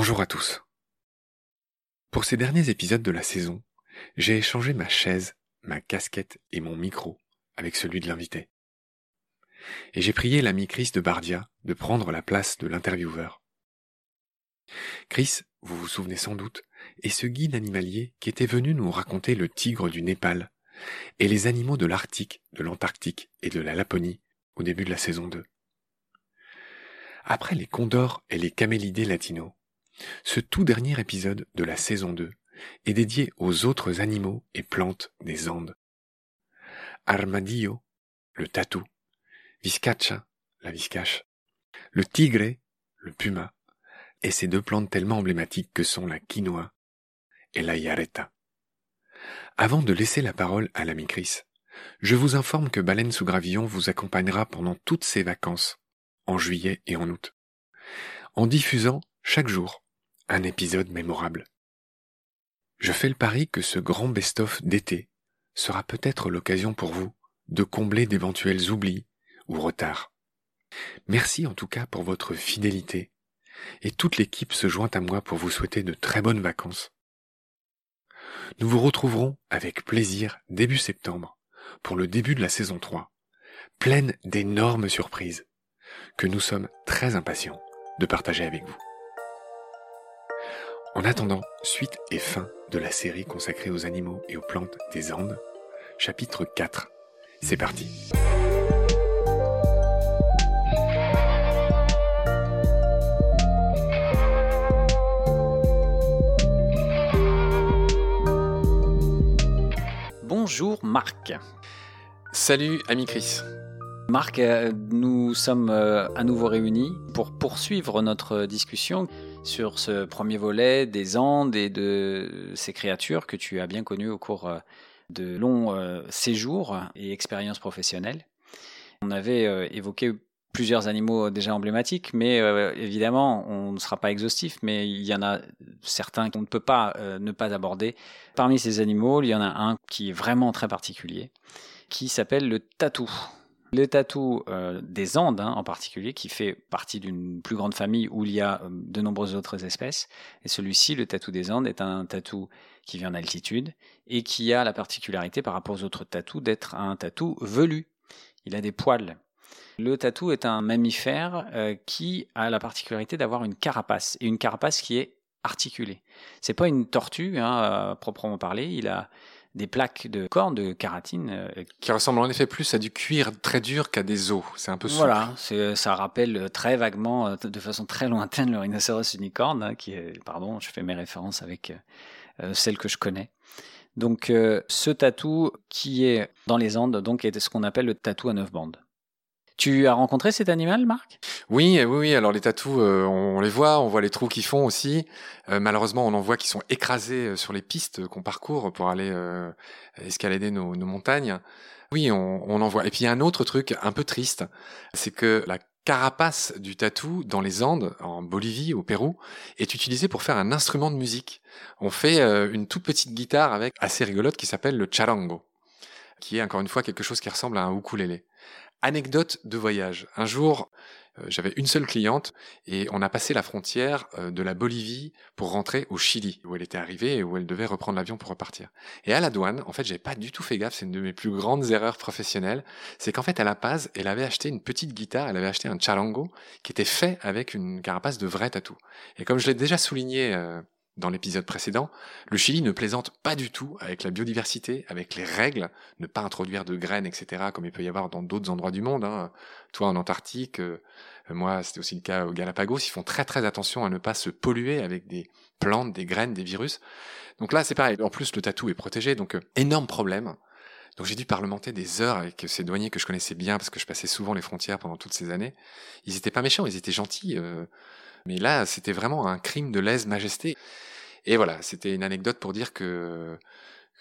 Bonjour à tous. Pour ces derniers épisodes de la saison, j'ai échangé ma chaise, ma casquette et mon micro avec celui de l'invité. Et j'ai prié l'ami Chris de Bardia de prendre la place de l'intervieweur. Chris, vous vous souvenez sans doute, est ce guide animalier qui était venu nous raconter le tigre du Népal et les animaux de l'Arctique, de l'Antarctique et de la Laponie au début de la saison 2. Après les condors et les camélidés latinos, ce tout dernier épisode de la saison 2 est dédié aux autres animaux et plantes des Andes. Armadillo, le tatou, Viscacha, la viscache, le tigre, le puma, et ces deux plantes tellement emblématiques que sont la quinoa et la yareta. Avant de laisser la parole à l'ami Chris, je vous informe que Baleine sous Gravillon vous accompagnera pendant toutes ses vacances, en juillet et en août, en diffusant chaque jour un épisode mémorable. Je fais le pari que ce grand best-of d'été sera peut-être l'occasion pour vous de combler d'éventuels oublis ou retards. Merci en tout cas pour votre fidélité, et toute l'équipe se joint à moi pour vous souhaiter de très bonnes vacances. Nous vous retrouverons avec plaisir début septembre pour le début de la saison 3, pleine d'énormes surprises que nous sommes très impatients de partager avec vous. En attendant, suite et fin de la série consacrée aux animaux et aux plantes des Andes, chapitre 4. C'est parti. Bonjour Marc. Salut ami Chris. Marc, euh, nous sommes euh, à nouveau réunis pour poursuivre notre discussion sur ce premier volet des Andes et de ces créatures que tu as bien connues au cours euh, de longs euh, séjours et expériences professionnelles. On avait euh, évoqué plusieurs animaux déjà emblématiques, mais évidemment, on ne sera pas exhaustif, mais il y en a certains qu'on ne peut pas ne pas aborder. Parmi ces animaux, il y en a un qui est vraiment très particulier, qui s'appelle le tatou. Le tatou euh, des Andes, hein, en particulier, qui fait partie d'une plus grande famille où il y a euh, de nombreuses autres espèces. Et celui-ci, le tatou des Andes, est un tatou qui vient d'altitude et qui a la particularité par rapport aux autres tatous d'être un tatou velu. Il a des poils. Le tatou est un mammifère euh, qui a la particularité d'avoir une carapace et une carapace qui est articulée. C'est pas une tortue, hein, à proprement parler. Il a des plaques de cornes de kératine. Euh, qui ressemblent en effet plus à du cuir très dur qu'à des os. C'est un peu souple. Voilà, ça rappelle très vaguement, euh, de façon très lointaine, le rhinocéros unicorne, hein, qui est, pardon, je fais mes références avec euh, celle que je connais. Donc ce tatou qui est dans les Andes, donc est ce qu'on appelle le tatou à neuf bandes. Tu as rencontré cet animal, Marc? Oui, oui, oui. Alors les tatous, euh, on, les voit, on voit les trous qu'ils font aussi. Euh, malheureusement, on en voit qui sont écrasés euh, sur les pistes qu'on parcourt pour aller escalader nos, montagnes. Oui, on, on, en voit. Et puis un autre truc un peu triste, c'est que la carapace du tatou dans les Andes, en Bolivie, au Pérou, est utilisée pour faire un instrument de musique. On fait une toute petite guitare avec assez rigolote qui s'appelle le charango, qui est encore une fois quelque chose qui ressemble à un ukulélé. Anecdote de voyage. Un jour, euh, j'avais une seule cliente et on a passé la frontière euh, de la Bolivie pour rentrer au Chili, où elle était arrivée et où elle devait reprendre l'avion pour repartir. Et à la douane, en fait, j'avais pas du tout fait gaffe, c'est une de mes plus grandes erreurs professionnelles, c'est qu'en fait, à la paz, elle avait acheté une petite guitare, elle avait acheté un charango qui était fait avec une carapace de vrai tatou. Et comme je l'ai déjà souligné euh, dans l'épisode précédent, le Chili ne plaisante pas du tout avec la biodiversité, avec les règles, ne pas introduire de graines, etc., comme il peut y avoir dans d'autres endroits du monde. Hein. Toi, en Antarctique, euh, moi, c'était aussi le cas au Galapagos, ils font très très attention à ne pas se polluer avec des plantes, des graines, des virus. Donc là, c'est pareil. En plus, le tatou est protégé, donc euh, énorme problème. Donc j'ai dû parlementer des heures avec ces douaniers que je connaissais bien parce que je passais souvent les frontières pendant toutes ces années. Ils étaient pas méchants, ils étaient gentils. Euh, mais là, c'était vraiment un crime de lèse-majesté. Et voilà, c'était une anecdote pour dire que,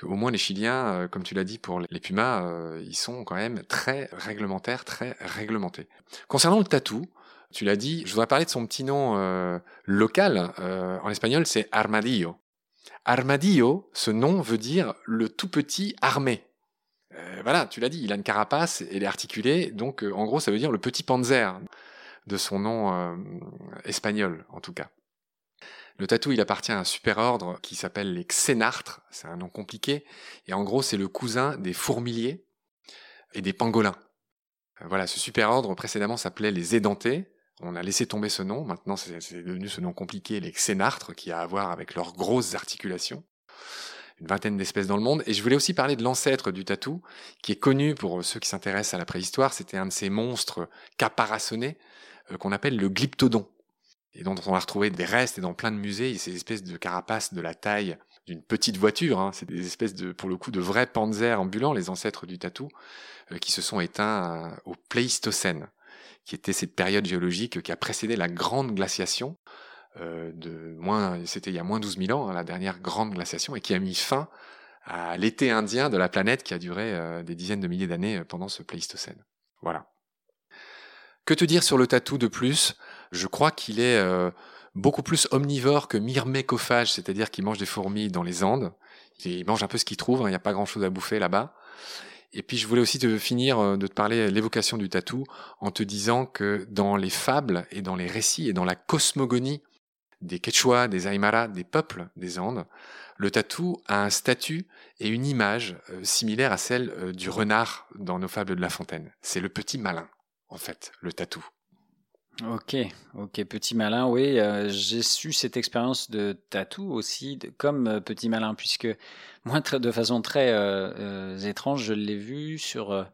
au moins les Chiliens, euh, comme tu l'as dit pour les Pumas, euh, ils sont quand même très réglementaires, très réglementés. Concernant le tatou, tu l'as dit, je voudrais parler de son petit nom euh, local. en espagnol, c'est Armadillo. Armadillo, ce nom veut dire le tout petit armé. voilà, tu l'as dit, il a une carapace, elle est articulée, donc en gros, ça veut dire le petit panzer de son nom espagnol, en tout cas. Le tatou, il appartient à un superordre qui s'appelle les xénartres, c'est un nom compliqué, et en gros, c'est le cousin des fourmiliers et des pangolins. Euh, voilà, ce superordre précédemment s'appelait les édentés. On a laissé tomber ce nom, maintenant c'est devenu ce nom compliqué, les xénartres, qui a à voir avec leurs grosses articulations une vingtaine d'espèces dans le monde. Et je voulais aussi parler de l'ancêtre du tatou, qui est connu pour ceux qui s'intéressent à la préhistoire. C'était un de ces monstres caparaçonnés euh, qu'on appelle le glyptodon, et dont on a retrouvé des restes et dans plein de musées. Ces espèces de carapaces de la taille d'une petite voiture. Hein. C'est des espèces de, pour le coup, de vrais panzers ambulants, les ancêtres du tatou, euh, qui se sont éteints euh, au Pléistocène, qui était cette période géologique qui a précédé la grande glaciation euh, de moins, c'était il y a moins 12 000 ans, hein, la dernière grande glaciation, et qui a mis fin à l'été indien de la planète qui a duré des dizaines de milliers d'années pendant ce Pléistocène. Voilà. Que te dire sur le tatou de plus? Je crois qu'il est beaucoup plus omnivore que myrmécophage, c'est-à-dire qu'il mange des fourmis dans les Andes. Il mange un peu ce qu'il trouve, hein, il n'y a pas grand-chose à bouffer là-bas. Et puis je voulais aussi te finir de te parler l'évocation du tatou en te disant que dans les fables et dans les récits et dans la cosmogonie des Quechua, des Aymara, des peuples des Andes, le tatou a un statut et une image euh, similaire à celle euh, du renard dans nos fables de La Fontaine. C'est le petit malin, en fait, le tatou. Ok, ok, petit malin, oui, euh, j'ai su cette expérience de tatou aussi, comme petit malin, puisque moi, de façon très étrange, je l'ai vu sur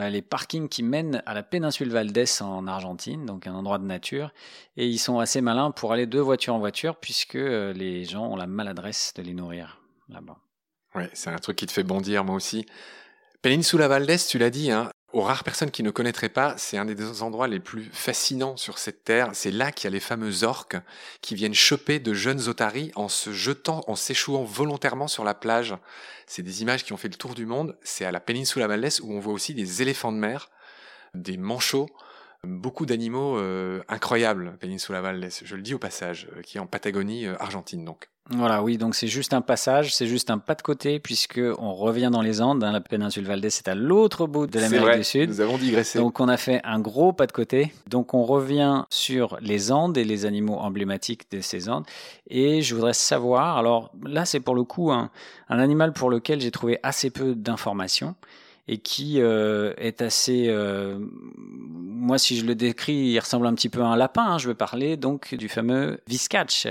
euh, les parkings qui mènent à la péninsule Valdès en Argentine, donc un endroit de nature. Et ils sont assez malins pour aller de voiture en voiture, puisque euh, les gens ont la maladresse de les nourrir là-bas. Ouais, c'est un truc qui te fait bondir, moi aussi. Péninsula Valdès, tu l'as dit, hein, aux rares personnes qui ne connaîtraient pas, c'est un des endroits les plus fascinants sur cette terre. C'est là qu'il y a les fameux orques qui viennent choper de jeunes otaries en se jetant, en s'échouant volontairement sur la plage. C'est des images qui ont fait le tour du monde. C'est à la péninsule Valdès où on voit aussi des éléphants de mer, des manchots, beaucoup d'animaux euh, incroyables, Péninsula Valdès. Je le dis au passage, euh, qui est en Patagonie, euh, Argentine donc. Voilà, oui, donc c'est juste un passage, c'est juste un pas de côté, puisque on revient dans les Andes. Hein, la péninsule Valdez c'est à l'autre bout de l'Amérique du Sud. Nous avons digressé. Donc on a fait un gros pas de côté. Donc on revient sur les Andes et les animaux emblématiques de ces Andes. Et je voudrais savoir, alors là c'est pour le coup un, animal pour lequel j'ai trouvé assez peu d'informations et qui euh, est assez. Euh, moi, si je le décris, il ressemble un petit peu à un lapin. Hein. Je veux parler donc du fameux Viscatch.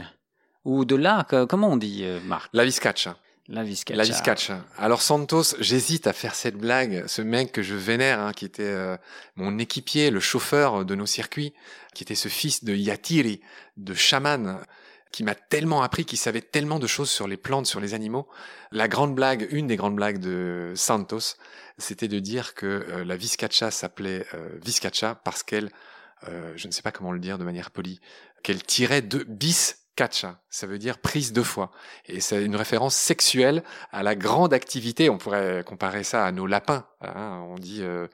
Ou de là, comment on dit, euh, Marc? La viscacha. La viscacha. La viscacha. Alors Santos, j'hésite à faire cette blague. Ce mec que je vénère, hein, qui était euh, mon équipier, le chauffeur de nos circuits, qui était ce fils de Yatiri, de chaman, qui m'a tellement appris, qui savait tellement de choses sur les plantes, sur les animaux. La grande blague, une des grandes blagues de Santos, c'était de dire que euh, la viscacha s'appelait viscacha parce qu'elle, je ne sais pas comment le dire de manière polie, qu'elle tirait de bis Kacha, ça veut dire prise de foi. Et c'est une référence sexuelle à la grande activité. On pourrait comparer ça à nos lapins. Hein. On dit, euh,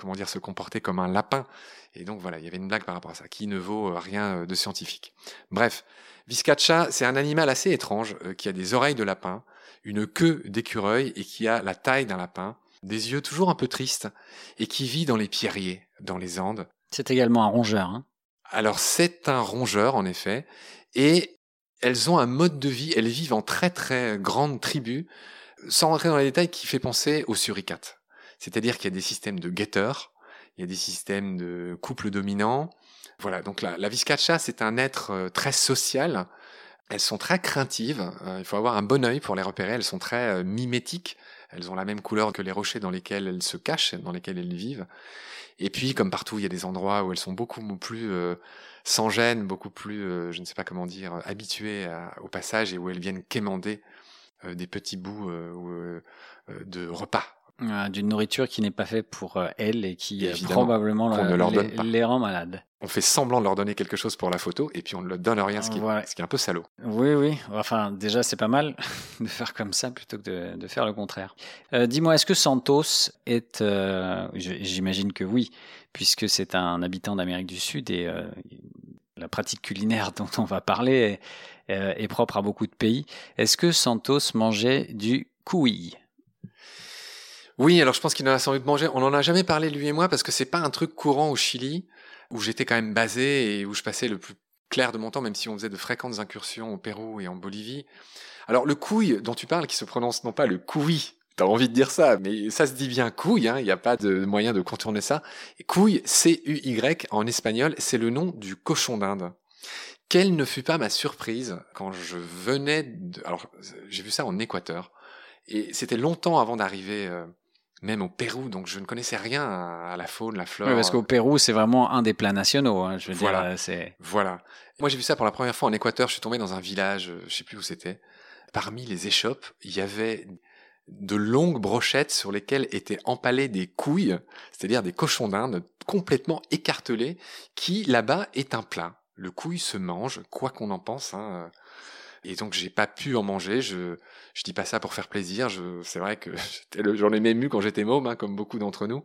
comment dire, se comporter comme un lapin. Et donc voilà, il y avait une blague par rapport à ça, qui ne vaut euh, rien euh, de scientifique. Bref, Viscacha, c'est un animal assez étrange, qui a des oreilles de lapin, une queue d'écureuil et qui a la taille d'un lapin, des yeux toujours un peu tristes, et qui vit dans les pierriers, dans les Andes. C'est également un rongeur. Hein alors c'est un rongeur en effet, et elles ont un mode de vie, elles vivent en très très grande tribu, sans rentrer dans les détails, qui fait penser aux suricates. C'est-à-dire qu'il y a des systèmes de guetteurs, il y a des systèmes de couples dominants. Voilà, donc la, la viscacha, c'est un être euh, très social. Elles sont très craintives, euh, il faut avoir un bon œil pour les repérer, elles sont très euh, mimétiques, elles ont la même couleur que les rochers dans lesquels elles se cachent, dans lesquels elles vivent. Et puis, comme partout, il y a des endroits où elles sont beaucoup plus sans gêne, beaucoup plus, je ne sais pas comment dire, habituées au passage et où elles viennent quémander des petits bouts de repas. D'une nourriture qui n'est pas faite pour elles et qui probablement les, rend malades. On fait semblant de leur donner quelque chose pour la photo et puis on ne leur donne rien, ce qui, ce qui est un peu salaud. Oui, oui. Enfin, déjà, c'est pas mal de faire comme ça plutôt que de, faire le contraire. Dis-moi, est-ce que Santos est. J'imagine que oui, puisque c'est un habitant d'Amérique du Sud et la pratique culinaire dont on va parler est, propre à beaucoup de pays. Est-ce que Santos mangeait du couille? Oui, alors je pense qu'il en a sans doute mangé. On n'en a jamais parlé lui et moi parce que c'est pas un truc courant au Chili où j'étais quand même basé et où je passais le plus clair de mon temps, même si on faisait de fréquentes incursions au Pérou et en Bolivie. Alors le couille dont tu parles, qui se prononce non pas le couille, t'as envie de dire ça, mais ça se dit bien couille, hein, il n'y a pas de moyen de contourner ça. Couille, C-U-Y en espagnol, c'est le nom du cochon d'Inde. Quelle ne fut pas ma surprise quand je venais de... Alors j'ai vu ça en Équateur, et c'était longtemps avant d'arriver... Euh, même au Pérou, donc je ne connaissais rien à la faune, la flore. Oui, parce qu'au Pérou, c'est vraiment un des plats nationaux. Hein, je veux voilà. dire, c'est. Voilà. Moi, j'ai vu ça pour la première fois en Équateur. Je suis tombé dans un village, euh, je sais plus où c'était. Parmi les échoppes, il y avait de longues brochettes sur lesquelles étaient empalées des couilles, c'est-à-dire des cochons d'Inde complètement écartelés, qui là-bas est un plat. Le couille se mange, quoi qu'on en pense. Hein. Et donc j'ai pas pu en manger. Je je dis pas ça pour faire plaisir. Je c'est vrai que j'en ai même eu quand j'étais môme, hein, comme beaucoup d'entre nous.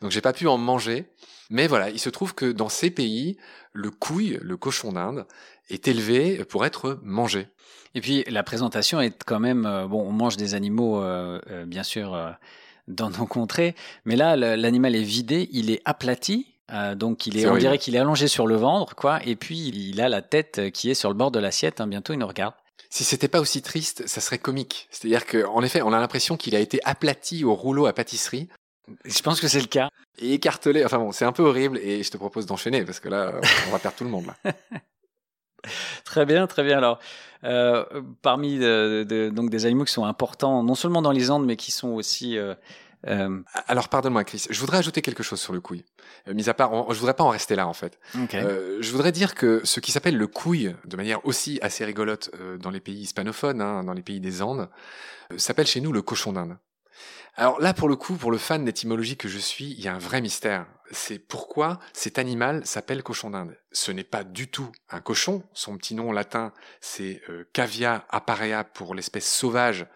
Donc j'ai pas pu en manger. Mais voilà, il se trouve que dans ces pays, le couille, le cochon d'Inde, est élevé pour être mangé. Et puis la présentation est quand même euh, bon. On mange des animaux, euh, euh, bien sûr, euh, dans nos contrées, mais là l'animal est vidé, il est aplati. Euh, donc il est, on horrible. dirait qu'il est allongé sur le ventre, quoi. Et puis il a la tête qui est sur le bord de l'assiette. hein. bientôt il nous regarde. Si c'était pas aussi triste, ça serait comique. C'est-à-dire que, en effet, on a l'impression qu'il a été aplati au rouleau à pâtisserie Je pense que c'est le cas. et écartelé. Enfin bon, c'est un peu horrible et je te propose d'enchaîner parce que là, on va perdre tout le monde là. Très bien, très bien. Alors, euh, parmi de- de- donc des animaux qui sont importants, non seulement dans les Andes, mais qui sont aussi euh, euh, Alors pardonne-moi, Chris. Je voudrais ajouter quelque chose sur le couille. Euh, mis à part, on- je voudrais pas en rester là en fait. Euh, je voudrais dire que ce qui s'appelle le couille, de manière aussi assez rigolote dans les pays hispanophones, hein, dans les pays des Andes, s'appelle chez nous le cochon d'Inde. Alors là, pour le coup, pour le fan d'étymologie que je suis, il y a un vrai mystère. C'est pourquoi cet animal s'appelle cochon d'Inde. Ce n'est pas du tout un cochon. Son petit nom latin, c'est Cavia aparea pour l'espèce sauvage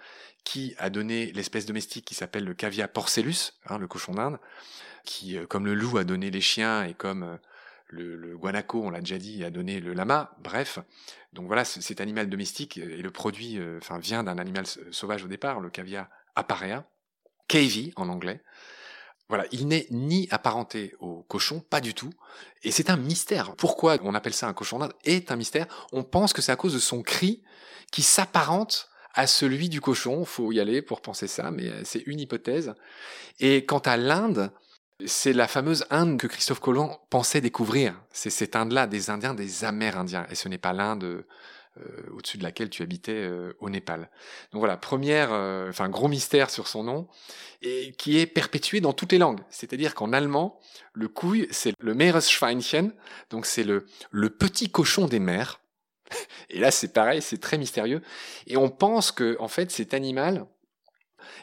qui a donné l'espèce domestique qui s'appelle le Cavia porcellus, hein, le cochon d'Inde, qui, euh, comme le loup a donné les chiens et comme euh, le, guanaco, on l'a déjà dit, a donné le lama. Bref, donc voilà, cet animal domestique et le produit, euh, enfin, vient d'un animal sauvage au départ, le Cavia aparea, KV en anglais. Voilà, il n'est ni apparenté au cochon, pas du tout. Et c'est un mystère. Pourquoi on appelle ça un cochon d'Inde est un mystère. On pense que c'est à cause de son cri qui s'apparente à celui du cochon. Faut y aller pour penser ça, mais euh, c'est une hypothèse. Et quant à l'Inde, c'est la fameuse Inde que Christophe Colomb pensait découvrir. C'est cette Inde-là, des Indiens, des Amérindiens. Et ce n'est pas l'Inde euh, au-dessus de laquelle tu habitais euh, au Népal. Donc voilà, première, euh, enfin gros mystère sur son nom, et qui est perpétué dans toutes les langues. C'est-à-dire qu'en allemand, le couille, c'est le Meeresschweinchen, donc c'est le, le petit cochon des mers. Et là, c'est pareil, c'est très mystérieux. Et on pense que, en fait, cet animal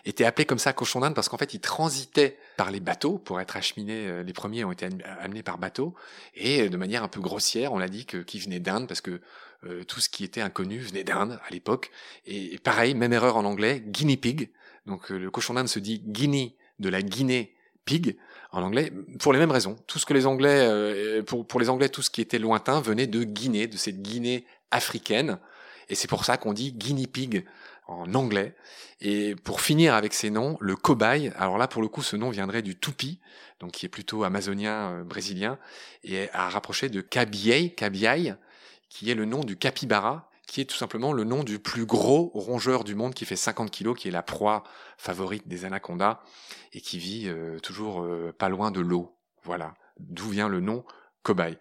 était appelé comme ça cochon d'Inde parce qu'en fait, il transitait par les bateaux pour être acheminé. euh, Les premiers ont été am- amenés par bateau et euh, de manière un peu grossière, on a dit que qui venait d'Inde parce que euh, tout ce qui était inconnu venait d'Inde à l'époque. Et, pareil, même erreur en anglais, guinea pig. Donc le cochon d'Inde se dit guinea de la Guinée pig en anglais pour les mêmes raisons. Tout ce que les Anglais, pour les Anglais, tout ce qui était lointain venait de Guinée, de cette Guinée africaine. Et c'est pour ça qu'on dit guinea pig en anglais. Et pour finir avec ces noms, le cobaye, alors là pour le coup ce nom viendrait du tupi, donc qui est plutôt amazonien euh, brésilien, et à rapprocher de cabiai, cabiai, qui est le nom du capybara, qui est tout simplement le nom du plus gros rongeur du monde qui fait 50 kilos, qui est la proie favorite des anacondas et qui vit euh, toujours euh, pas loin de l'eau. Voilà, d'où vient le nom cobaye.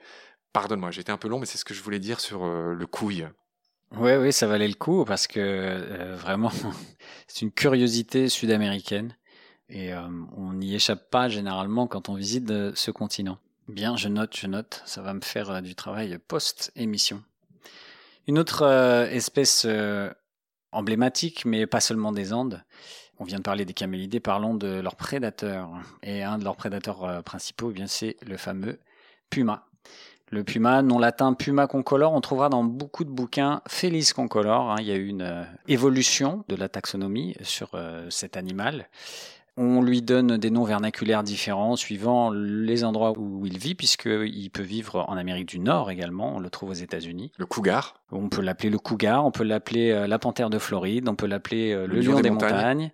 Pardonne-moi, j'étais un peu long, mais c'est ce que je voulais dire sur euh, le couille. Oui, oui, ça valait le coup parce que euh, vraiment, c'est une curiosité sud-américaine et euh, on n'y échappe pas généralement quand on visite ce continent. Bien, je note, je note, ça va me faire du travail post-émission. Une autre espèce emblématique, mais pas seulement des Andes, on vient de parler des camélidés, parlons de leurs prédateurs. Et un de leurs prédateurs principaux, eh bien, c'est le fameux puma. Le puma, nom latin Puma concolor, on trouvera dans beaucoup de bouquins Felis concolor. hein. il y a eu une euh, évolution de la taxonomie sur euh, cet animal. On lui donne des noms vernaculaires différents suivant les endroits où il vit, puisqu'il peut vivre en Amérique du Nord également. On le trouve aux États-Unis. Le cougar, On peut l'appeler le cougar, on peut l'appeler euh, la panthère de Floride, on peut l'appeler euh, le, lion, des montagnes.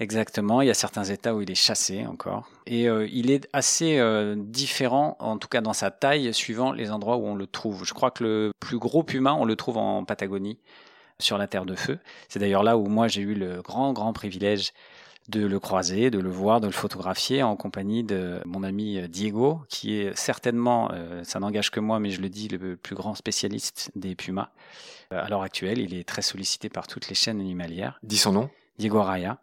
Exactement, il y a certains États où il est chassé encore. Et euh, il est assez euh, différent, en tout cas dans sa taille, suivant les endroits où on le trouve. Je crois que le plus gros puma, on le trouve en Patagonie, sur la Terre de Feu. C'est d'ailleurs là où moi j'ai eu le grand, grand privilège de le croiser, de le voir, de le photographier en compagnie de mon ami euh, Diego, qui est certainement, ça n'engage que moi, mais je le dis, le plus grand spécialiste des pumas. à l'heure actuelle, il est très sollicité par toutes les chaînes animalières. Dis son nom Diego Raya.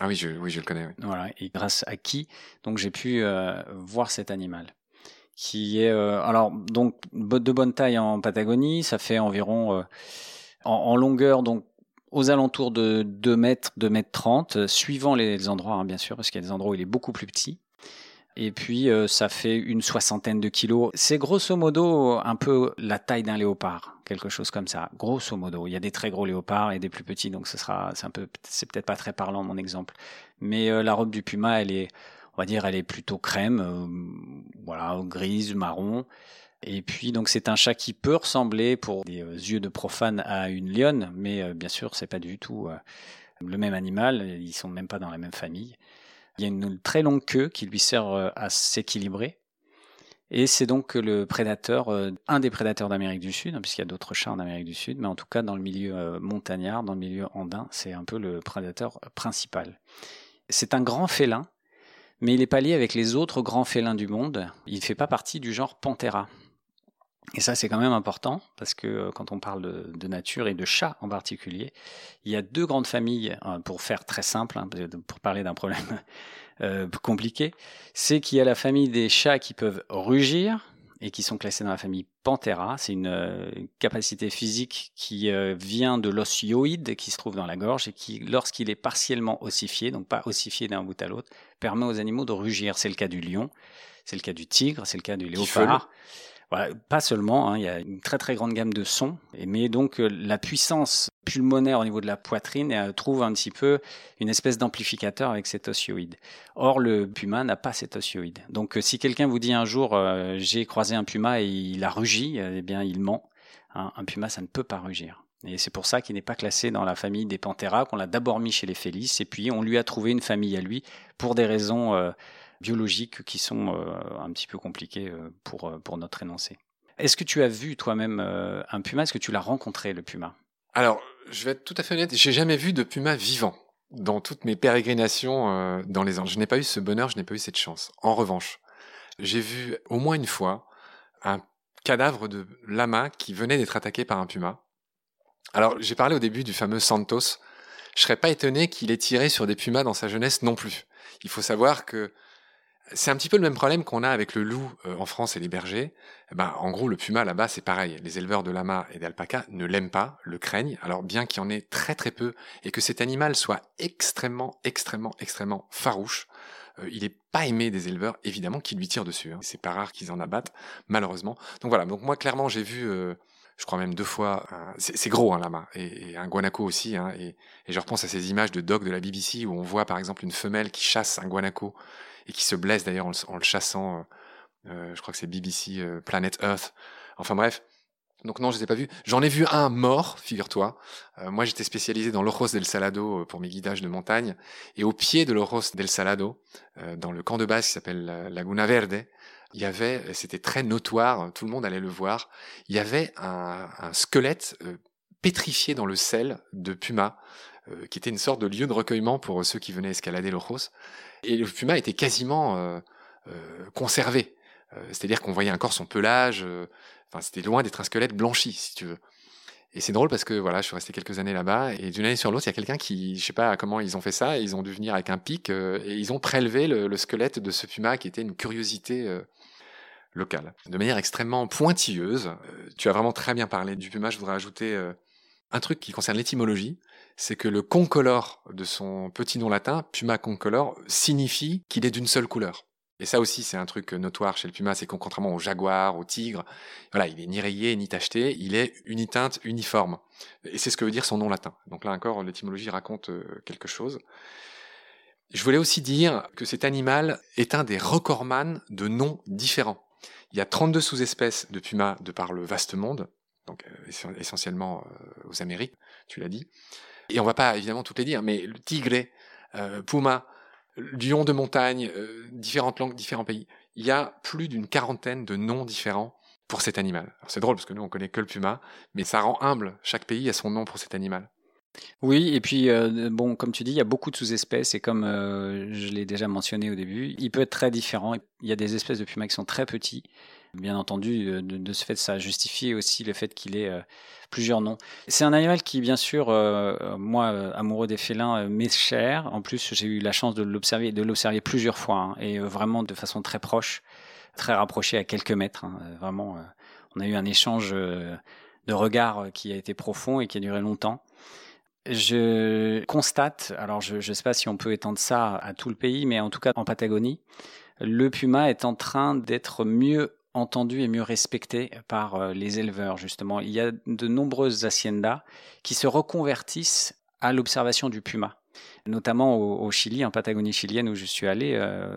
Ah oui, je, oui, je le connais. Voilà, et grâce à qui donc j'ai pu euh, voir cet animal, qui est euh, alors donc de bonne taille en Patagonie, ça fait environ euh, en, longueur donc aux alentours de 2 mètres, 2 mètres 30, suivant les, endroits hein, bien sûr, parce qu'il y a des endroits où il est beaucoup plus petit. Et puis ça fait une soixantaine de kilos. C'est grosso modo un peu la taille d'un léopard quelque chose comme ça, grosso modo. Il y a des très gros léopards et des plus petits, donc ce sera, un peu, c'est peut-être pas très parlant mon exemple. Mais euh, la robe du puma, elle est, on va dire, elle est plutôt crème, euh, voilà, grise, marron. Et puis donc c'est un chat qui peut ressembler pour des euh, yeux de profane à une lionne, mais bien sûr c'est pas du tout le même animal. Ils sont même pas dans la même famille. Il y a une très longue queue qui lui sert à s'équilibrer et c'est donc le prédateur, euh, un des prédateurs d'Amérique du Sud, hein, puisqu'il y a d'autres chats en Amérique du Sud, mais en tout cas dans le milieu euh, montagnard, dans le milieu andin, c'est un peu le prédateur principal. C'est un grand félin, mais il n'est pas lié avec les autres grands félins du monde. Il ne fait pas partie du genre Panthera. Et ça, c'est quand même important, parce que euh, quand on parle de, nature et de chats en particulier, il y a deux grandes familles, pour faire très simple, hein, pour parler d'un problème euh, compliqué, c'est qu'il y a la famille des chats qui peuvent rugir et qui sont classés dans la famille Panthera. C'est une euh, capacité physique qui vient de l'osioïde qui se trouve dans la gorge et qui, lorsqu'il est partiellement ossifié, donc pas ossifié d'un bout à l'autre, permet aux animaux de rugir. C'est le cas du lion, c'est le cas du tigre, c'est le cas du léopard pas seulement, hein, il y a une très très grande gamme de sons, mais donc euh, la puissance pulmonaire au niveau de la poitrine euh, trouve un petit peu une espèce d'amplificateur avec cet osioïde. Or, le puma n'a pas cet osioïde. Donc, euh, si quelqu'un vous dit un jour j'ai croisé un puma et il a rugi, eh bien, il ment. Hein. un puma, ça ne peut pas rugir. Et c'est pour ça qu'il n'est pas classé dans la famille des Panthera, qu'on l'a d'abord mis chez les Félix, et puis on lui a trouvé une famille à lui pour des raisons biologiques qui sont euh, un petit peu compliquées euh, pour, euh, pour notre énoncé. Est-ce que tu as vu toi-même un puma? Est-ce que tu l'as rencontré, le puma? Alors, je vais être tout à fait honnête, j'ai jamais vu de puma vivant dans toutes mes pérégrinations dans les Andes. Je n'ai pas eu ce bonheur, je n'ai pas eu cette chance. En revanche, j'ai vu au moins une fois un cadavre de lama qui venait d'être attaqué par un puma. Alors, j'ai parlé au début du fameux Santos. Je serais pas étonné qu'il ait tiré sur des pumas dans sa jeunesse non plus. Il faut savoir que c'est un petit peu le même problème qu'on a avec le loup euh, en France et les bergers. Eh ben, en gros, le puma là-bas, c'est pareil. Les éleveurs de lama et d'alpaca ne l'aiment pas, le craignent. Alors bien qu'il y en ait très très peu et que cet animal soit extrêmement, extrêmement, extrêmement farouche, euh, il n'est pas aimé des éleveurs, évidemment, qui lui tirent dessus. Hein. C'est pas rare qu'ils en abattent, malheureusement. Donc voilà. Donc moi, clairement, j'ai vu. Euh, je crois même deux fois. c'est gros un lama et, un guanaco aussi. Hein, et, et, je repense à ces images de doc de la BBC où on voit par exemple une femelle qui chasse un guanaco et qui se blesse d'ailleurs en, le chassant. Euh, euh, je crois que c'est BBC euh, Planet Earth. Enfin bref. Donc non, je les ai pas vus. J'en ai vu un mort, figure-toi. moi, j'étais spécialisé dans l'Ojos del Salado pour mes guidages de montagne. Et au pied de l'Ojos del Salado, dans le camp de base qui s'appelle Laguna Verde, il y avait, c'était très notoire, tout le monde allait le voir, il y avait un, squelette pétrifié dans le sel de puma, qui était une sorte de lieu de recueillement pour ceux qui venaient escalader l'Ojos. Et le puma était quasiment euh, euh, conservé. Euh, c'est-à-dire qu'on voyait encore son pelage. Enfin, c'était loin d'être un squelette blanchi, si tu veux. Et c'est drôle parce que voilà, je suis resté quelques années là-bas et d'une année sur l'autre, il y a quelqu'un qui, je sais pas comment ils ont fait ça, ils ont dû venir avec un pic et ils ont prélevé le, squelette de ce puma qui était une curiosité de manière extrêmement pointilleuse. tu as vraiment très bien parlé du puma. Je voudrais ajouter un truc qui concerne l'étymologie c'est que le concolore de son petit nom latin, puma concolor, signifie qu'il est d'une seule couleur. Et ça aussi, c'est un truc notoire chez le puma, c'est qu'on, contrairement au jaguar, au tigre, voilà, il est ni rayé ni tacheté, il est uniteinte, uniforme. Et c'est ce que veut dire son nom latin. Donc là encore, l'étymologie raconte euh, quelque chose. Je voulais aussi dire que cet animal est un des recordman de noms différents. Il y a 32 sous-espèces de puma de par le vaste monde, donc euh, essentiellement euh, aux Amériques, tu l'as dit. Et on va pas évidemment toutes les dire, mais le tigre puma, lion de montagne, différentes langues, différents pays. Il y a plus d'une quarantaine de noms différents pour cet animal. C'est drôle parce que nous on connaît que le puma, mais ça rend humble. Chaque pays a son nom pour cet animal. Oui, et puis euh, bon, comme tu dis, il y a beaucoup de sous-espèces et comme euh, je l'ai déjà mentionné au début, il peut être très différent. Il y a des espèces de pumas qui sont très petits. Bien entendu, euh, de, ce fait, ça justifie aussi le fait qu'il ait plusieurs noms. C'est un animal qui, bien sûr, moi, amoureux des félins, m'est cher. En plus, j'ai eu la chance de l'observer, de l'observer plusieurs fois hein, et vraiment de façon très proche, très rapprochée à quelques mètres. Hein. Vraiment, on a eu un échange de regards qui a été profond et qui a duré longtemps. Je constate, alors je ne sais pas si on peut étendre ça à tout le pays, mais en tout cas en Patagonie, le puma est en train d'être mieux entendu et mieux respecté par euh, les éleveurs, justement. Il y a de nombreuses haciendas qui se reconvertissent à l'observation du puma notamment au, Chili, en Patagonie chilienne où je suis allé, euh,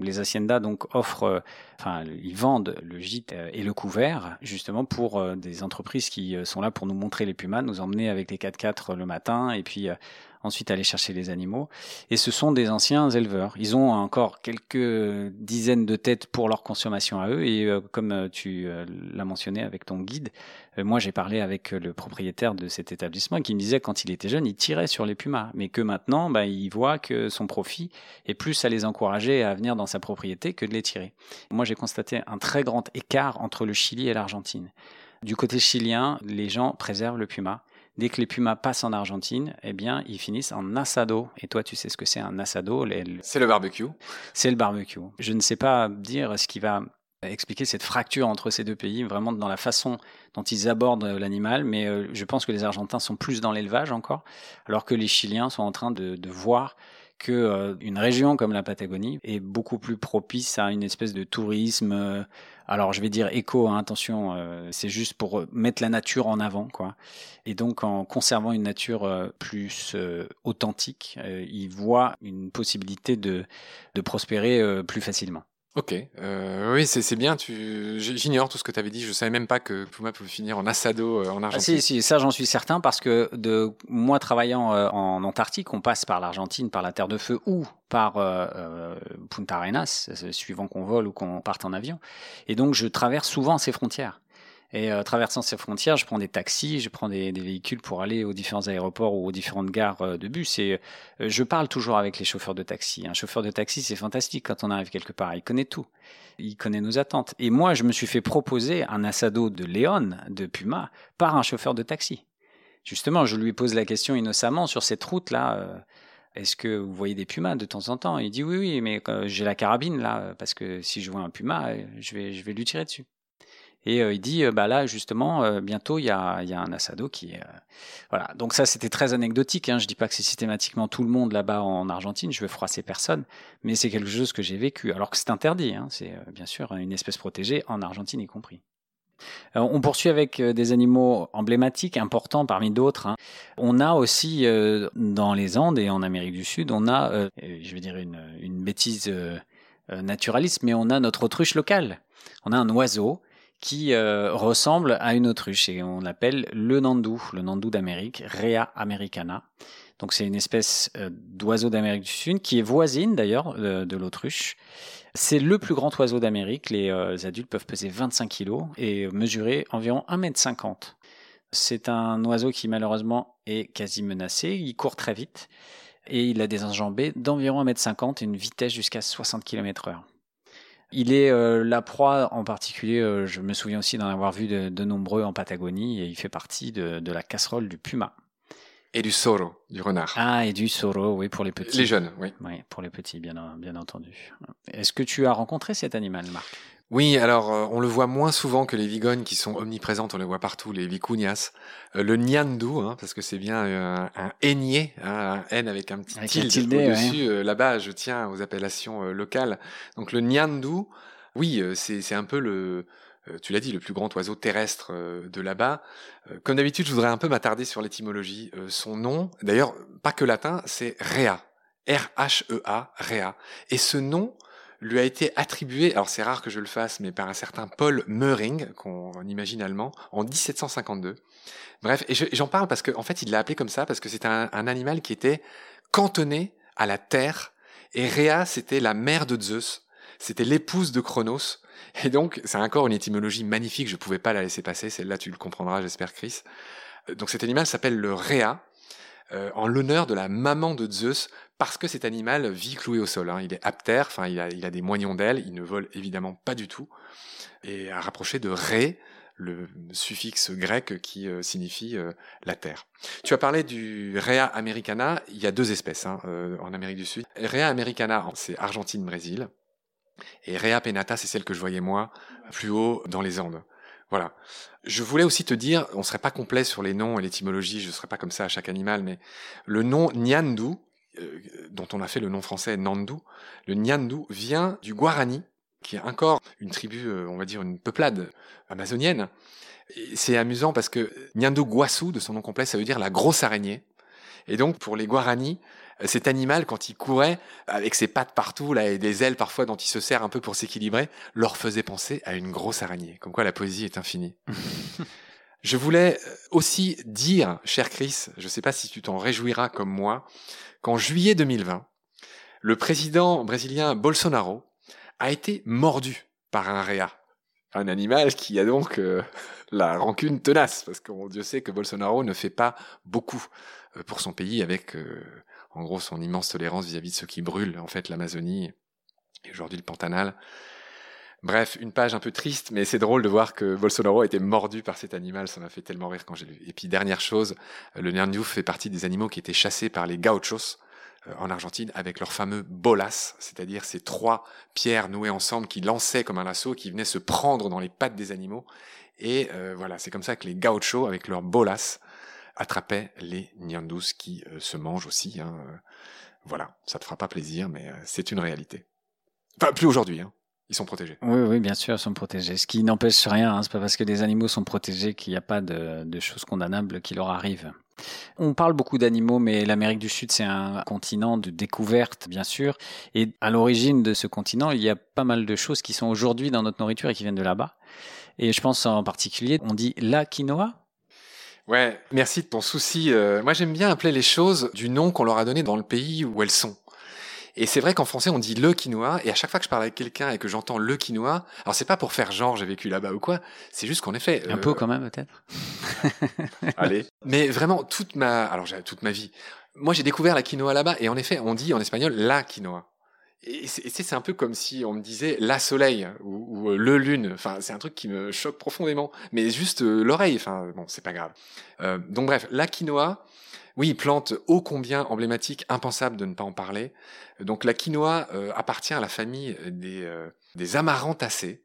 les haciendas donc offrent, euh, enfin ils vendent le gîte euh, et le couvert justement pour des entreprises qui sont là pour nous montrer les pumas, nous emmener avec les 4x4 le matin et puis ensuite aller chercher les animaux. Et ce sont des anciens éleveurs. Ils ont encore quelques dizaines de têtes pour leur consommation à eux. Et comme tu l'as mentionné avec ton guide, moi j'ai parlé avec le propriétaire de cet établissement qui me disait quand il était jeune, il tirait sur les pumas, mais que maintenant, bah, il voit que son profit est plus à les encourager à venir dans sa propriété que de les tirer. Moi j'ai constaté un très grand écart entre le Chili et l'Argentine. Du côté chilien, les gens préservent le puma Dès que les pumas passent en Argentine, eh bien, ils finissent en asado. Et toi, tu sais ce que c'est un asado C'est le barbecue. C'est le barbecue. Je ne sais pas dire ce qui va expliquer cette fracture entre ces deux pays, vraiment dans la façon dont ils abordent l'animal, mais euh, je pense que les Argentins sont plus dans l'élevage encore, alors que les Chiliens sont en train de, voir que euh, une région comme la Patagonie est beaucoup plus propice à une espèce de tourisme euh, alors je vais dire éco, hein, attention, euh, c'est juste pour euh, mettre la nature en avant, quoi. Et donc en conservant une nature euh, plus authentique, il voit une possibilité de prospérer plus facilement. Ok, euh, oui, c'est bien. Tu, j'ignore tout ce que tu avais dit. Je savais même pas que Puma pouvait finir en assado euh, en ah, Argentine. si, si, ça j'en suis certain parce que de moi travaillant euh, en Antarctique, on passe par l'Argentine, par la Terre de Feu ou par euh, Punta Arenas, suivant qu'on vole ou qu'on parte en avion. Et donc je traverse souvent ces frontières. Et euh, traversant ces frontières, je prends des taxis, je prends des, véhicules pour aller aux différents aéroports ou aux différentes gares euh, de bus. Et euh, je parle toujours avec les chauffeurs de taxi. Un chauffeur de taxi, c'est fantastique quand on arrive quelque part. Il connaît tout. Il connaît nos attentes. Et moi, je me suis fait proposer un assado de Léon, de Puma, par un chauffeur de taxi. Justement, je lui pose la question innocemment sur cette route-là. est-ce que vous voyez des pumas de temps en temps? Il dit oui, oui, mais j'ai la carabine là, parce que si je vois un puma, je vais, je vais lui tirer dessus. Et euh, il dit, euh, bah là justement, euh, bientôt il y a, un assado qui voilà. Donc ça c'était très anecdotique. Hein. Je dis pas que c'est systématiquement tout le monde là-bas en Argentine. Je veux froisser personne, mais c'est quelque chose que j'ai vécu. Alors que c'est interdit. Hein. C'est bien sûr une espèce protégée en Argentine y compris. on poursuit avec des animaux emblématiques, importants parmi d'autres. Hein. On a aussi dans les Andes et en Amérique du Sud, on a, je vais dire une, une bêtise naturaliste, mais on a notre autruche locale. On a un oiseau qui euh, ressemble à une autruche et on l'appelle le nandou, le nandou d'Amérique, Rhea americana. Donc c'est une espèce euh, d'oiseau d'Amérique du Sud qui est voisine d'ailleurs de l'autruche. C'est le plus grand oiseau d'Amérique. Les euh, adultes peuvent peser 25 kg et mesurer environ 1,50 m. C'est un oiseau qui malheureusement est quasi menacé. Il court très vite et il a des enjambées d'environ 1,50 m et une vitesse jusqu'à 60 km/h. Il est euh, la proie en particulier, euh, je me souviens aussi d'en avoir vu de, nombreux en Patagonie, et il fait partie de, la casserole du puma. Et du soro, du renard. Ah, et du soro, oui, pour les petits. Les jeunes, oui. Oui, pour les petits, bien, bien entendu. Est-ce que tu as rencontré cet animal, Marc? Oui, alors euh, on le voit moins souvent que les vigognes qui sont omniprésentes, on les voit partout, les vicunias. Euh, le nyandu, hein, parce que c'est bien euh, un aigné, hein, un N avec un petit tilde, dessus. Là-bas, je tiens aux appellations locales. Donc le nyandu, oui, c'est un peu le, tu l'as dit, le plus grand oiseau terrestre de là-bas. Comme d'habitude, je voudrais un peu m'attarder sur l'étymologie. son nom, d'ailleurs, pas que latin, c'est Rea. R-H-E-A, Rea. Et ce nom, lui a été attribué, alors c'est rare que je le fasse, mais par un certain Paul Meuring, qu'on imagine allemand, en 1752. Bref, et j'en parle parce qu'en en fait, il l'a appelé comme ça parce que c'est un, animal qui était cantonné à la terre, et Rhea, c'était la mère de Zeus, c'était l'épouse de Chronos, et donc c'est encore une étymologie magnifique, je ne pouvais pas la laisser passer, celle-là tu le comprendras, j'espère Chris. Donc cet animal s'appelle le Rhea, euh, en l'honneur de la maman de Zeus, parce que cet animal vit cloué au sol. Hein. Il est aptère, enfin il a, des moignons d'ailes, il ne vole évidemment pas du tout, et à rapprocher de Ré, le suffixe grec qui euh, signifie euh, la terre. Tu as parlé du Rea americana, il y a deux espèces hein, euh, en Amérique du Sud. Rea americana, c'est Argentine-Brésil, et Rea penata, c'est celle que je voyais moi, plus haut dans les Andes. Voilà. Je voulais aussi te dire, on serait pas complet sur les noms et l'étymologie, je ne serais pas comme ça à chaque animal, mais le nom Nyandu, dont on a fait le nom français Nandu, le Nyandu vient du Guarani, qui est encore une tribu, euh, on va dire une peuplade amazonienne. C'est amusant parce que Nyandu Guasu, de son nom complet, ça veut dire la grosse araignée. Et donc, pour les Guarani, euh, cet animal, quand il courait, avec ses pattes partout, là, et des ailes parfois dont il se sert un peu pour s'équilibrer, leur faisait penser à une grosse araignée. Comme quoi la poésie est infinie. je voulais euh, aussi dire, cher Chris, je ne sais pas si tu t'en réjouiras comme moi, qu'en juillet 2020, le président brésilien Bolsonaro a été mordu par un réa. Un animal qui a donc euh, la rancune tenace, parce que Dieu sait que Bolsonaro ne fait pas beaucoup euh, pour son pays avec, euh, en gros, son immense tolérance vis-à-vis de ceux qui brûlent, en fait, l'Amazonie et aujourd'hui le Pantanal. Bref, une page un peu triste, mais c'est drôle de voir que Bolsonaro a été mordu par cet animal, ça m'a fait tellement rire quand j'ai lu. Et puis dernière chose, le Nyandu fait partie des animaux qui étaient chassés par les gauchos, euh, en Argentine avec leur fameux bolas, c'est-à-dire ces trois pierres nouées ensemble qui lançaient comme un lasso, qui venaient se prendre dans les pattes des animaux. Et euh, voilà, c'est comme ça que les gauchos, avec leur bolas, attrapaient les nyandus qui euh, se mangent aussi. Hein. Voilà, ça te fera pas plaisir, mais c'est une réalité. Enfin, plus aujourd'hui. Hein. Ils sont protégés. Oui, oui, bien sûr, ils sont protégés. Ce qui n'empêche rien. Hein. C'est pas parce que des animaux sont protégés qu'il n'y a pas de, de choses condamnables qui leur arrivent. On parle beaucoup d'animaux, mais l'Amérique du Sud, c'est un continent de découverte, bien sûr. Et à l'origine de ce continent, il y a pas mal de choses qui sont aujourd'hui dans notre nourriture et qui viennent de là-bas. Et je pense en particulier, on dit la quinoa. Ouais, merci de ton souci. Euh, moi, j'aime bien appeler les choses du nom qu'on leur a donné dans le pays où elles sont. Et c'est vrai qu'en français, on dit le quinoa, et à chaque fois que je parle avec quelqu'un et que j'entends le quinoa, alors c'est pas pour faire genre j'ai vécu là-bas ou quoi, c'est juste qu'en effet. Un peu quand même, peut-être? Allez. Mais vraiment, toute ma, alors toute ma vie, moi j'ai découvert la quinoa là-bas, et en effet, on dit en espagnol la quinoa. Et c'est un peu comme si on me disait la soleil ou, euh, le lune. Enfin, c'est un truc qui me choque profondément. Mais juste euh, l'oreille. Enfin, bon, c'est pas grave. donc bref, la quinoa, oui, plante ô combien emblématique, impensable de ne pas en parler. Donc la quinoa euh, appartient à la famille des, euh, des amarantacées.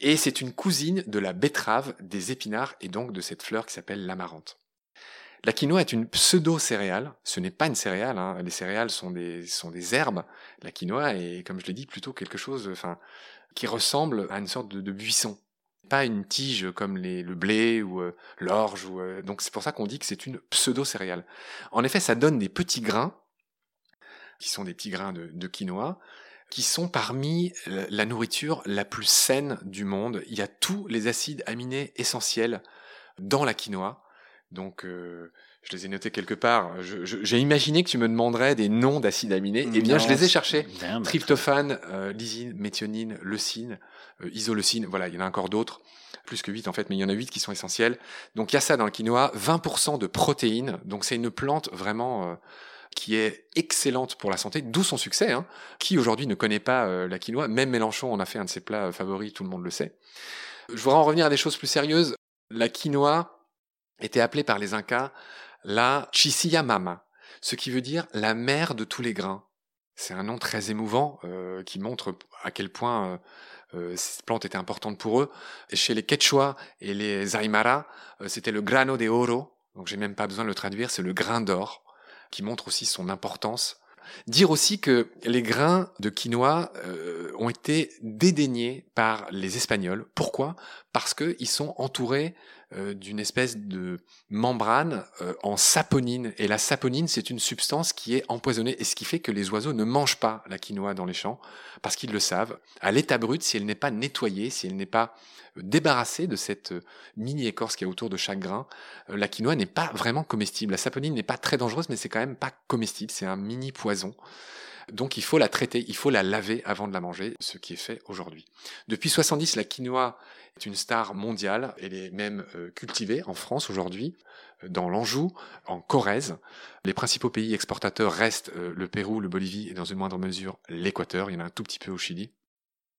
Et c'est une cousine de la betterave, des épinards et donc de cette fleur qui s'appelle l'amarante. La quinoa est une pseudo-céréale. Ce n'est pas une céréale. Hein. Les céréales sont des, sont des herbes. La quinoa est, comme je l'ai dit, plutôt quelque chose enfin, qui ressemble à une sorte de buisson pas une tige comme le blé ou euh, l'orge. Euh, donc c'est pour ça qu'on dit que c'est une pseudo-céréale. En effet, ça donne des petits grains, qui sont des petits grains de, quinoa, qui sont parmi la nourriture la plus saine du monde. Il y a tous les acides aminés essentiels dans la quinoa. Donc, euh, je les ai notés quelque part. J'ai imaginé que tu me demanderais des noms d'acides aminés. Eh bien, je les ai cherchés. Tryptophane, euh, lysine, méthionine, leucine, euh, isoleucine. Voilà, il y en a encore d'autres. Plus que 8 en fait, mais il y en a 8 qui sont essentiels. Donc, il y a ça dans le quinoa. 20% de protéines. Donc, c'est une plante vraiment... Qui est excellente pour la santé, d'où son succès. Hein. Qui aujourd'hui ne connaît pas euh, la quinoa Même Mélenchon en a fait un de ses plats favoris, tout le monde le sait. Je voudrais en revenir à des choses plus sérieuses. La quinoa était appelée par les Incas la Chisiyamama, ce qui veut dire la mère de tous les grains. C'est un nom très émouvant euh, qui montre à quel point euh, euh, cette plante était importante pour eux. Chez les Quechua et les Aymara, c'était le grano de oro, donc j'ai même pas besoin de le traduire, c'est le grain d'or, qui montre aussi son importance. Dire aussi que les grains de quinoa ont été dédaignés par les Espagnols. Pourquoi? Parce qu'ils sont entourés euh, d'une espèce de membrane euh, en saponine. Et la saponine, c'est une substance qui est empoisonnée, et ce qui fait que les oiseaux ne mangent pas la quinoa dans les champs, parce qu'ils le savent. À l'état brut, si elle n'est pas nettoyée, si elle n'est pas euh, débarrassée de cette mini-écorce qui est autour de chaque grain, la quinoa n'est pas vraiment comestible. La saponine n'est pas très dangereuse, mais c'est quand même pas comestible, c'est un mini-poison. Donc il faut la traiter, il faut la laver avant de la manger, ce qui est fait aujourd'hui. Depuis 70, la quinoa est une star mondiale. Elle est même euh, cultivée en France aujourd'hui, euh, dans l'Anjou, en Corrèze. Les principaux pays exportateurs restent euh, le Pérou, le Bolivie et dans une moindre mesure l'Équateur. Il y en a un tout petit peu au Chili.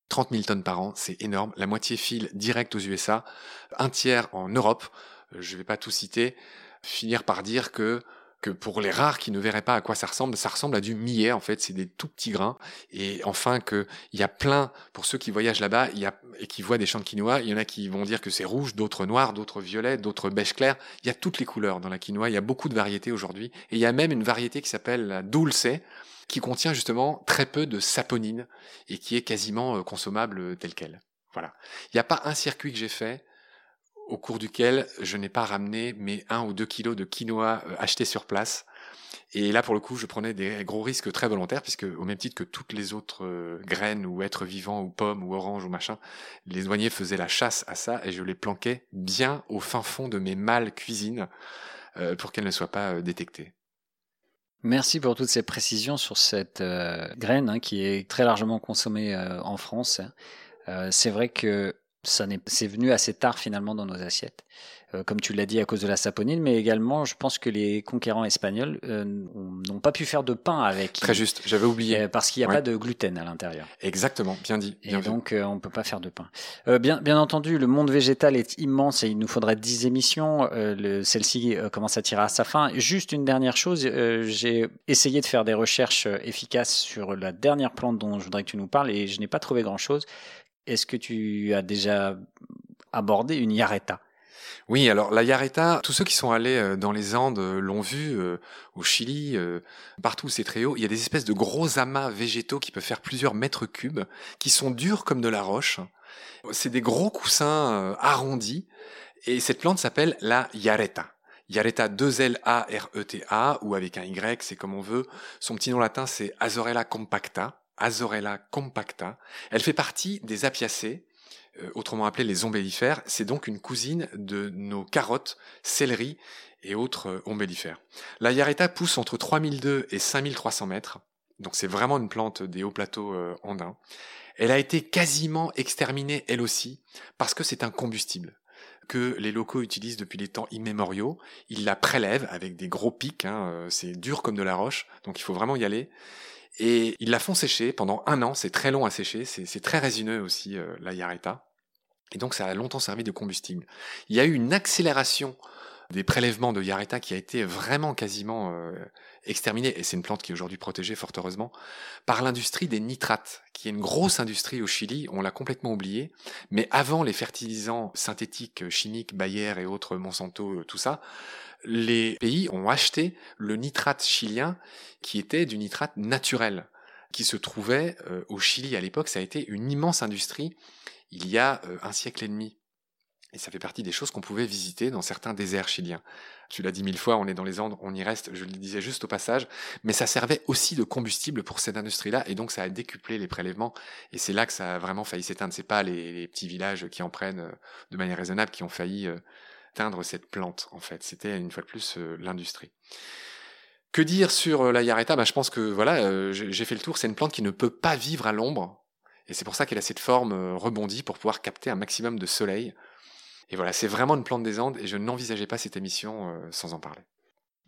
30 000 tonnes par an, c'est énorme. La moitié file direct aux USA, un tiers en Europe. Je ne vais pas tout citer. Finir par dire que que pour les rares qui ne verraient pas à quoi ça ressemble, ça ressemble à du millet en fait, c'est des tout petits grains. Et enfin que il y a plein, pour ceux qui voyagent là-bas il y a, et qui voient des champs de quinoa, il y en a qui vont dire que c'est rouge, d'autres noir, d'autres violet, d'autres beige clair. Il y a toutes les couleurs dans la quinoa, il y a beaucoup de variétés aujourd'hui. Et il y a même une variété qui s'appelle la dulce, qui contient justement très peu de saponine et qui est quasiment euh, consommable euh, tel quel. Voilà. Il n'y a pas un circuit que j'ai fait au cours duquel je n'ai pas ramené mes 1 ou 2 kilos de quinoa euh, achetés sur place. Et là, pour le coup, je prenais des gros risques très volontaires, puisque au même titre que toutes les autres euh, graines ou êtres vivants ou pommes ou oranges ou machin, les douaniers faisaient la chasse à ça et je les planquais bien au fin fond de mes malles cuisine euh, pour qu'elles ne soient pas détectées. Merci pour toutes ces précisions sur cette graine hein, qui est très largement consommée en France. c'est vrai que c'est venu assez tard finalement dans nos assiettes. Euh, comme tu l'as dit à cause de la saponine, mais également je pense que les conquérants espagnols euh, n'ont pas pu faire de pain avec. Très juste, j'avais oublié. Euh, parce qu'il n'y a pas de gluten à l'intérieur. Exactement, bien dit. et donc on ne peut pas faire de pain. bien, bien entendu, le monde végétal est immense et il nous faudrait 10 émissions. Celle-ci commence à tirer à sa fin. Juste une dernière chose, j'ai essayé de faire des recherches efficaces sur la dernière plante dont je voudrais que tu nous parles et je n'ai pas trouvé grand-chose. Est-ce que tu as déjà abordé une yareta? Oui, alors la yareta, tous ceux qui sont allés euh, dans les Andes euh, l'ont vu, euh, au Chili, partout c'est très haut, il y a des espèces de gros amas végétaux qui peuvent faire plusieurs mètres cubes, qui sont durs comme de la roche. C'est des gros coussins arrondis, et cette plante s'appelle la yareta. Yareta 2 L A R E T A ou avec un Y, c'est comme on veut. Son petit nom latin c'est Azorella compacta. Azorella compacta. Elle fait partie des apiacées, euh, autrement appelées les ombellifères. C'est donc une cousine de nos carottes, céleri et autres euh, ombellifères. La Yareta pousse entre 3002 et 5300 mètres. Donc c'est vraiment une plante des hauts plateaux euh, andins. Elle a été quasiment exterminée elle aussi parce que c'est un combustible que les locaux utilisent depuis les temps immémoriaux. Ils la prélèvent avec des gros pics, hein, c'est dur comme de la roche, donc il faut vraiment y aller. Et ils la font sécher pendant un an, c'est très long à sécher, c'est très résineux aussi euh, la yareta. Et donc ça a longtemps servi de combustible. Il y a eu une accélération des prélèvements de yareta qui a été vraiment quasiment euh, exterminée, et c'est une plante qui est aujourd'hui protégée fort heureusement, par l'industrie des nitrates, qui est une grosse industrie au Chili, on l'a complètement oublié, mais avant les fertilisants synthétiques chimiques, Bayer et autres Monsanto, euh, tout ça, les pays ont acheté le nitrate chilien qui était du nitrate naturel qui se trouvait euh, au Chili à l'époque. Ça a été une immense industrie il y a euh, un siècle et demi. Et ça fait partie des choses qu'on pouvait visiter dans certains déserts chiliens. Tu l'as dit mille fois, on est dans les Andes, on y reste, je le disais juste au passage, mais ça servait aussi de combustible pour cette industrie-là, et donc ça a décuplé les prélèvements, et c'est là que ça a vraiment failli s'éteindre. C'est pas les, petits villages qui en prennent euh, de manière raisonnable qui ont failli cette plante, en fait. C'était, une fois de plus, euh, l'industrie. Que dire sur euh, la Yareta? Bah, Je pense que voilà, euh, j'ai fait le tour. C'est une plante qui ne peut pas vivre à l'ombre. Et c'est pour ça qu'elle a cette forme rebondie pour pouvoir capter un maximum de soleil. Et voilà, c'est vraiment une plante des Andes et je n'envisageais pas cette émission sans en parler.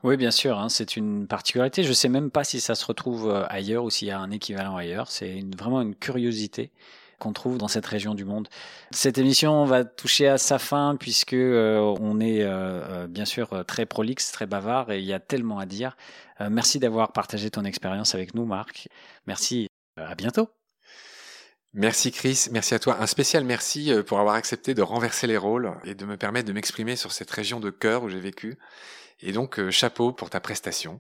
Oui, bien sûr, hein, c'est une particularité. Je sais même pas si ça se retrouve ailleurs ou s'il y a un équivalent ailleurs. C'est vraiment une curiosité qu'on trouve dans cette région du monde. Cette émission va toucher à sa fin puisque euh, on est euh, euh, bien sûr très prolixe, très bavard et il y a tellement à dire. merci d'avoir partagé ton expérience avec nous, Marc. Merci. à bientôt. Merci Chris, merci à toi. Un spécial merci pour avoir accepté de renverser les rôles et de me permettre de m'exprimer sur cette région de cœur où j'ai vécu. Et donc chapeau pour ta prestation.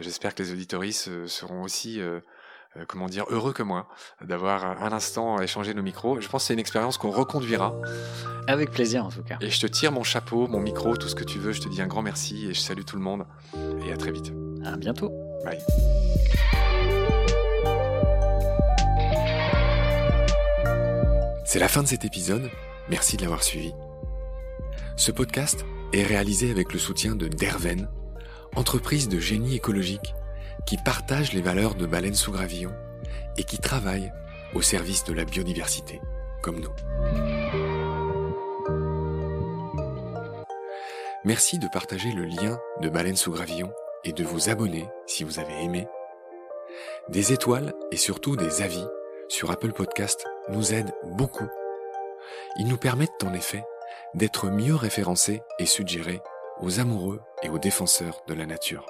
J'espère que les auditoristes seront aussi comment dire, heureux que moi d'avoir un instant échangé nos micros. Je pense que c'est une expérience qu'on reconduira. Avec plaisir en tout cas. Et je te tire mon chapeau, mon micro, tout ce que tu veux. Je te dis un grand merci et je salue tout le monde. Et à très vite. À bientôt. Bye. C'est la fin de cet épisode. Merci de l'avoir suivi. Ce podcast est réalisé avec le soutien de Derven, entreprise de génie écologique qui partage les valeurs de Baleine sous Gravillon et qui travaille au service de la biodiversité, comme nous. Merci de partager le lien de Baleine sous Gravillon et de vous abonner si vous avez aimé. Des étoiles et surtout des avis sur Apple Podcast nous aident beaucoup. Ils nous permettent en effet d'être mieux référencés et suggérés aux amoureux et aux défenseurs de la nature.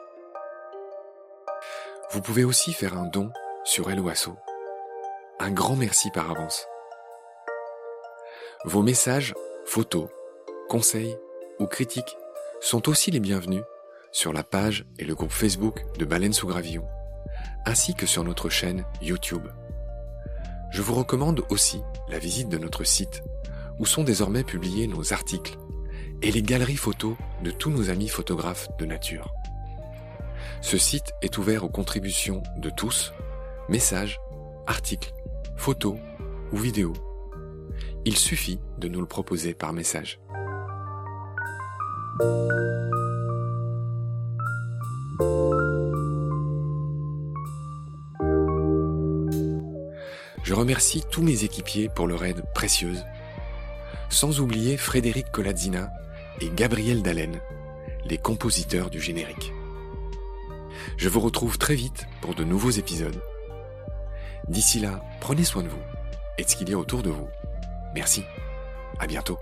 Vous pouvez aussi faire un don sur Helloasso. Un grand merci par avance. Vos messages, photos, conseils ou critiques sont aussi les bienvenus sur la page et le groupe Facebook de Baleine sous Gravillon, ainsi que sur notre chaîne YouTube. Je vous recommande aussi la visite de notre site, où sont désormais publiés nos articles et les galeries photos de tous nos amis photographes de nature. Ce site est ouvert aux contributions de tous, messages, articles, photos ou vidéos. Il suffit de nous le proposer par message. Je remercie tous mes équipiers pour leur aide précieuse, sans oublier Frédéric Colazzina et Gabriel Dallen, les compositeurs du générique. Je vous retrouve très vite pour de nouveaux épisodes. D'ici là, prenez soin de vous et de ce qu'il y a autour de vous. Merci. À bientôt.